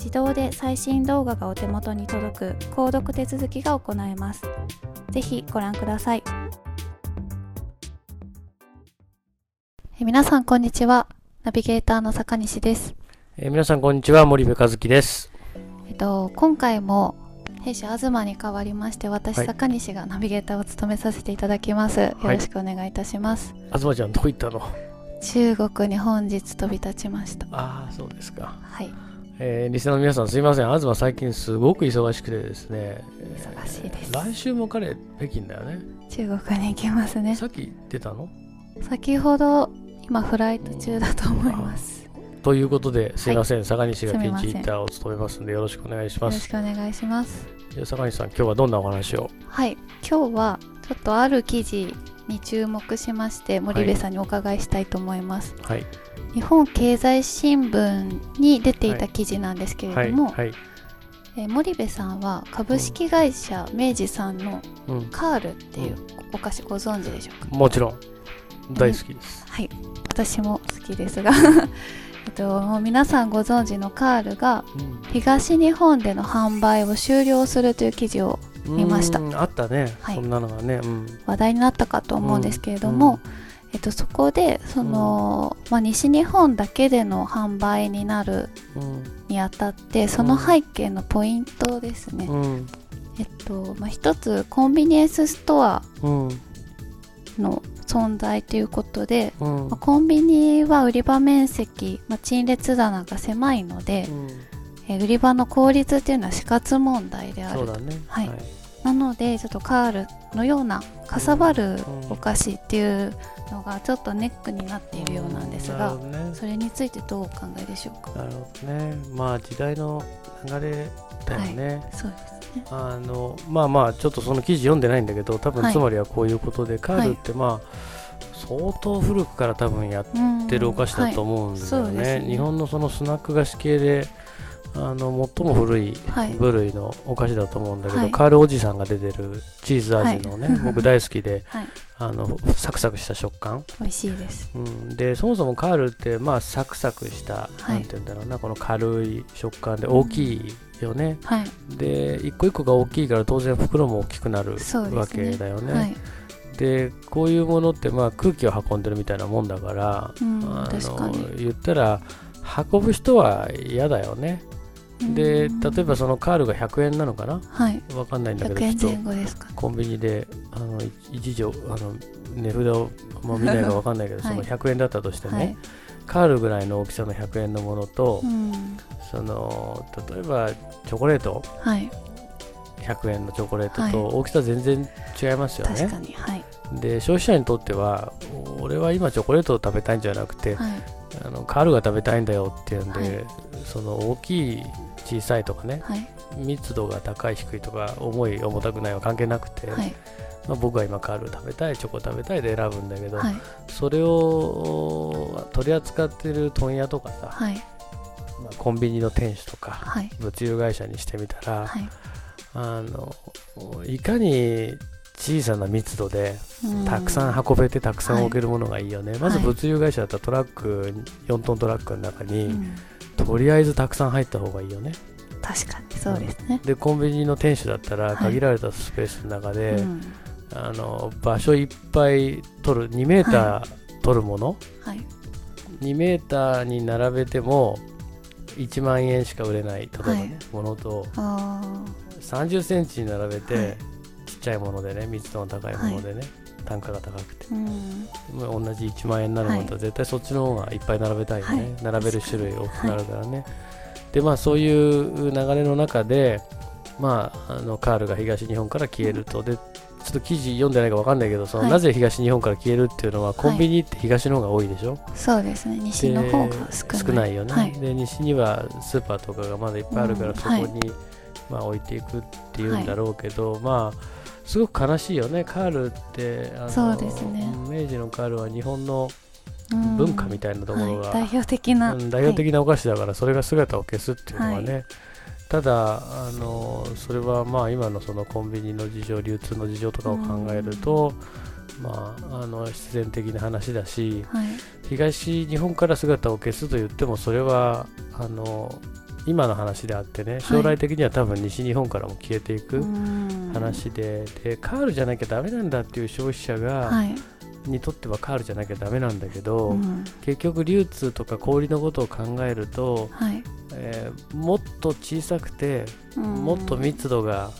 自動で最新動画がお手元に届く購読手続きが行えます。ぜひご覧ください。え皆さんこんにちは。ナビゲーターの坂西です。え皆さんこんにちは。森部和樹です。えっと今回も弊社東に代わりまして私、はい、坂西がナビゲーターを務めさせていただきます。よろしくお願いいたします。はい、東ちゃんどこ行ったの？中国に本日飛び立ちました。ああそうですか。はい。えー、リスナーの皆さんすいません。東最近すごく忙しくてですね。忙しいです、来週も彼北京だよね。中国に行きますね。さっき出たの？先ほど今フライト中だと思います。ということですいません、はい、坂西がピンチヒッターを務めますんでよろしくお願いします。よろしくお願いしますじゃ坂西さん今日はどんなお話を？はい。今日はちょっとある記事に注目しまして森部さんにお伺いしたいと思います。はい、日本経済新聞に出ていた記事なんですけれども、はい。はい、えー、森部さんは株式会社明治さんのカールっていうお菓子ご存知でしょうか、もちろん。大好きです、はい。私も好きですが えっと、皆さんご存知のカールが東日本での販売を終了するという記事を見ました。あったね、はい、そんなのがね、うん、話題になったかと思うんですけれども、うん。えっと、そこでその、まあ、西日本だけでの販売になるにあたって、その背景のポイントですね、えっとまあ、一つコンビニエンスストアの存在ということで、まあ、コンビニは売り場面積、まあ、陳列棚が狭いので、え売り場の効率っていうのは死活問題である、ね、はい、はい、なのでちょっとカールのようなかさばるお菓子っていうのがちょっとネックになっているようなんですが、ね、それについてどうお考えでしょうか？なるほどね。まあ時代の流れだよね、はい、そうですね。あのまあまあちょっとその記事読んでないんだけど多分つまりはこういうことで、はい、カールってまあ、相当古くから多分やってるお菓子だと思うんですよね。ね、日本のそのスナック菓子系であの最も古い部類のお菓子だと思うんだけど、はい、カールおじさんが出てるチーズ味のね、はい、僕大好きで、はい、あのサクサクした食感。美味しいです、うん、でそもそもカールってまあサクサクした、なんて言うんだろうなこの軽い食感で大きいよね、で一個一個が大きいから当然袋も大きくなるわけだよね。でこういうものってまあ空気を運んでるみたいなもんだから、うん、あの言ったら運ぶ人は嫌だよねで例えばそのカールが100円なのかな、はい、分かんないんだけど100円前後ですかコンビニであの一時あの値札を、まあ、見ないか分かんないけど、はい、その100円だったとしてね、はい、カールぐらいの大きさの100円のものと、うん、その例えばチョコレート、はい。100円のチョコレートと大きさ全然違いますよね。で消費者にとっては俺は今チョコレートを食べたいんじゃなくて、はい、あのカールが食べたいんだよっていうんで、はい、その大きい小さいとかね、密度が高い低いとか重い重たくないは関係なくて、まあ、僕は今カール食べたいチョコ食べたいで選ぶんだけど、それを取り扱ってる問屋とかさ、まあ、コンビニの店主とか、物流会社にしてみたら、あのいかに小さな密度でたくさん運べてたくさん置けるものがいいよね、はい、まず物流会社だったらトラック4トントラックの中に、とりあえずたくさん入った方がいいよね。確かにそうですね、でコンビニの店主だったら限られたスペースの中で、はいうん、あの場所いっぱい取る2メーター取るもの、はい、2メーターに並べても1万円しか売れない例えばね、ものと30センチに並べて、ちっちゃいものでね密度の高いものでね、単価が高くて、うん、同じ1万円になるものと絶対そっちの方がいっぱい並べたいよね、並べる種類大きくなるからね、でまあそういう流れの中でまあ、あのカールが東日本から消えると。でちょっと記事読んでないか分かんないけどその、はい、なぜ東日本から消えるっていうのはコンビニって東の方が多いでしょ、はい、そうですね。西の方が少ない。よね、はい、で西にはスーパーとかがまだいっぱいあるから、そこに、まあ、置いていくっていうんだろうけど、まあすごく悲しいよね。カールってあのそうですね。明治のカールは日本の文化みたいなところが、代表的な、代表的なお菓子だから、それが姿を消すっていうのはね、ただあのそれはまあ今のそのコンビニの事情流通の事情とかを考えると、まあ、あの必然的な話だし、はい、東日本から姿を消すと言ってもそれはあの今の話であってね将来的には多分西日本からも消えていく話で,、でカールじゃなきゃだめなんだっていう消費者が、はい。にとってはカールじゃなきゃだめなんだけど、うん、結局流通とか小売のことを考えると、はい、えー、もっと小さくて、うん、もっと密度が、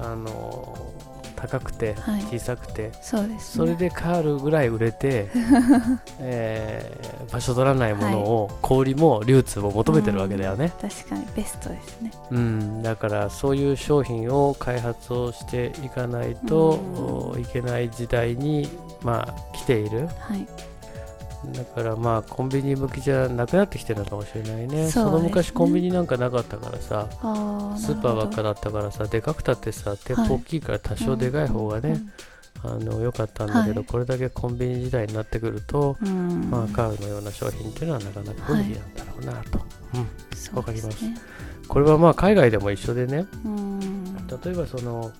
あの高くて小さくて、はい、そうです、ね、それでカールぐらい売れて、えー、場所取らないものを、小売も流通も求めてるわけだよね、確かにベストですね、うん、だからそういう商品を開発をしていかないといけない時代にまあ、来ている、はい、だからまあコンビニ向きじゃなくなってきてるのかもしれないね、ね、その昔コンビニなんかなかったからさスーパーばっかだったからさでかくたってさ店舗大きいから多少でかい方がね、あの良かったんだけど、はい、これだけコンビニ時代になってくると、まあ、カールのような商品っていうのはなかなか不利なんだろうなと、はい、うん、わかります、ね、これはまあ海外でも一緒でね。例えばその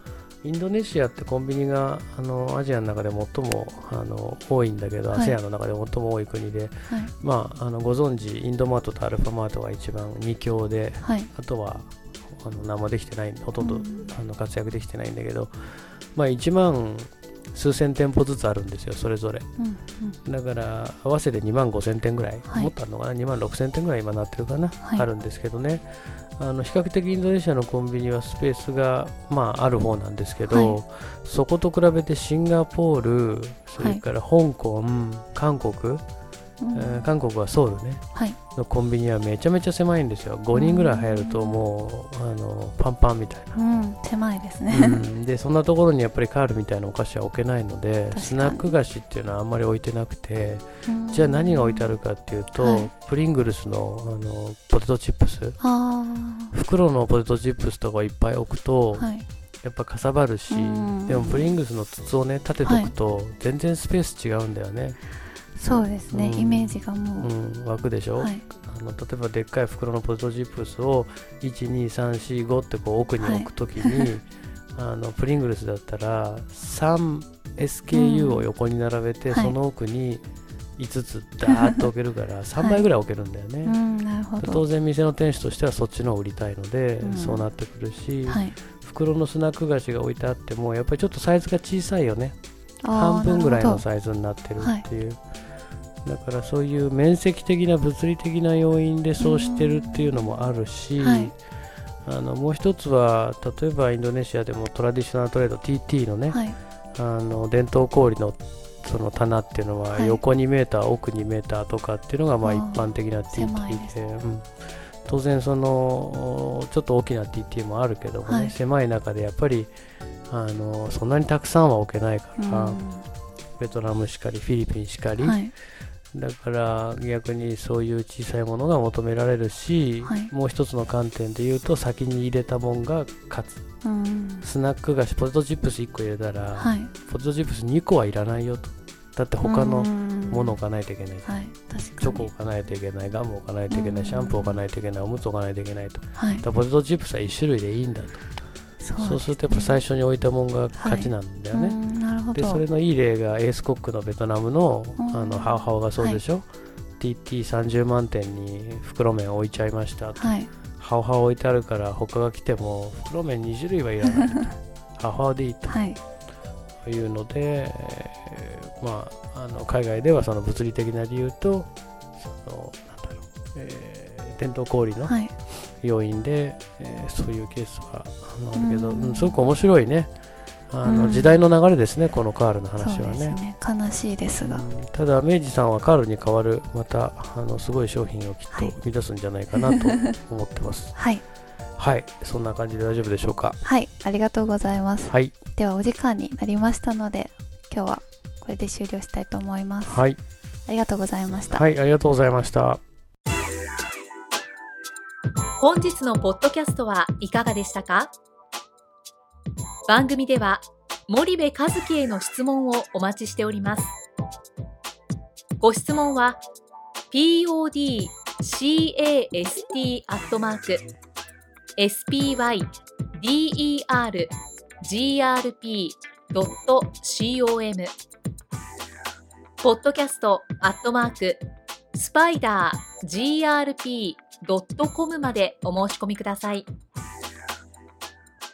インドネシアってコンビニがあのアジアの中で最もあの多いんだけど、はい、ASEAN の中で最も多い国で、はい、まあ、あのご存知インドマートとアルファマートが一番2強で、はい、あとはあの何もできてないほとんど、あの活躍できてないんだけど、まあ、1万数千店舗ずつあるんですよ、それぞれ。うんうん、だから合わせて2万5千店ぐらい、はい、もっとあるのかな、2万6千店ぐらい今なってるかな、はい、あるんですけどね、あの比較的インドネシアのコンビニはスペースが、まあ、ある方なんですけど、はい、そこと比べてシンガポール、それから香港、韓国、えー、韓国はソウルね、はい、のコンビニはめちゃめちゃ狭いんですよ。5人ぐらい入るともう、あのパンパンみたいな、うん、狭いですね、うん、でそんなところにやっぱりカールみたいなお菓子は置けないのでスナック菓子っていうのはあんまり置いてなくてじゃあ何が置いてあるかっていうと、はい、プリングルスのあのポテトチップス。袋のポテトチップスとかいっぱい置くと、はい。やっぱかさばるし、でもプリングスの筒をね立てとくと全然スペース違うんだよね、そうですね、うん、イメージがもう、うん、湧くでしょ、はい、あの例えばでっかい袋のポテトチップスを12345ってこう奥に置くときに、はい、あのプリングルスだったら 3SKU を横に並べて、うん、その奥に5つダーッと置けるから3倍ぐらい置けるんだよね、はい、当然店の店主としてはそっちのを売りたいので、そうなってくるし、袋のスナック菓子が置い。てあってもやっぱりちょっとサイズが小さいよね半分ぐらいのサイズになってるっていう、だからそういう面積的な物理的な要因でそうしてるっていうのもあるし、はい、あのもう一つは例えばインドネシアでもトラディショナルトレード TT のね、はい、あの伝統小売のその棚っていうのは横2メーター、奥2メーターとかっていうのがまあ一般的な TT で、うん、当然そのちょっと大きな TT もあるけどもね、はい、狭い中でやっぱりあのそんなにたくさんは置けないから、うん、ベトナムしかりフィリピンしかり、はい、だから逆にそういう小さいものが求められるし、はい、もう一つの観点で言うと先に入れたもんが勝つ、うん、スナック菓子ポテトチップス1個入れたら、はい、ポテトチップス2個はいらないよと。だって他のものを置かないといけない、はい、チョコ置かないといけない。ガム置かないといけない。シャンプー置かないといけない。おむつ置かないといけないと、はい、ポテトチップスは1種類でいいんだと。そう、するとやっぱ最初に置いたもんが勝ちなんだよね、はい、でそれのいい例がエースコックのベトナムのあのハオハオがそうでしょ、はい、TT30 万点に袋麺置いちゃいましたはい、ハオハオ置いてあるから他が来ても袋麺2種類はいらない。ハオハオでいいと、はい、いうので、えー、まあ、あの海外ではその物理的な理由とそのなんだろう、えー、伝統小売の要因で、はい、えー、そういうケースはあるけど、うん、すごく面白いねあの、うん、時代の流れですね、このカールの話はね。ね悲しいですが、うん、ただ、明治さんはカールに代わる、またあのすごい商品をきっと生み出すんじゃないかなと思ってます。はいはい、そんな感じで大丈夫でしょうか？はい、ありがとうございます。はい、ではお時間になりましたので、今日はこれで終了したいと思います。はい、ありがとうございました。はい、ありがとうございました。本日のポッドキャストはいかがでしたか？番組では森部和樹への質問をお待ちしております。ご質問は podcast アットマーク spydergrp.com ポッドキャストアットマークスパイダー grp.com までお申し込みください。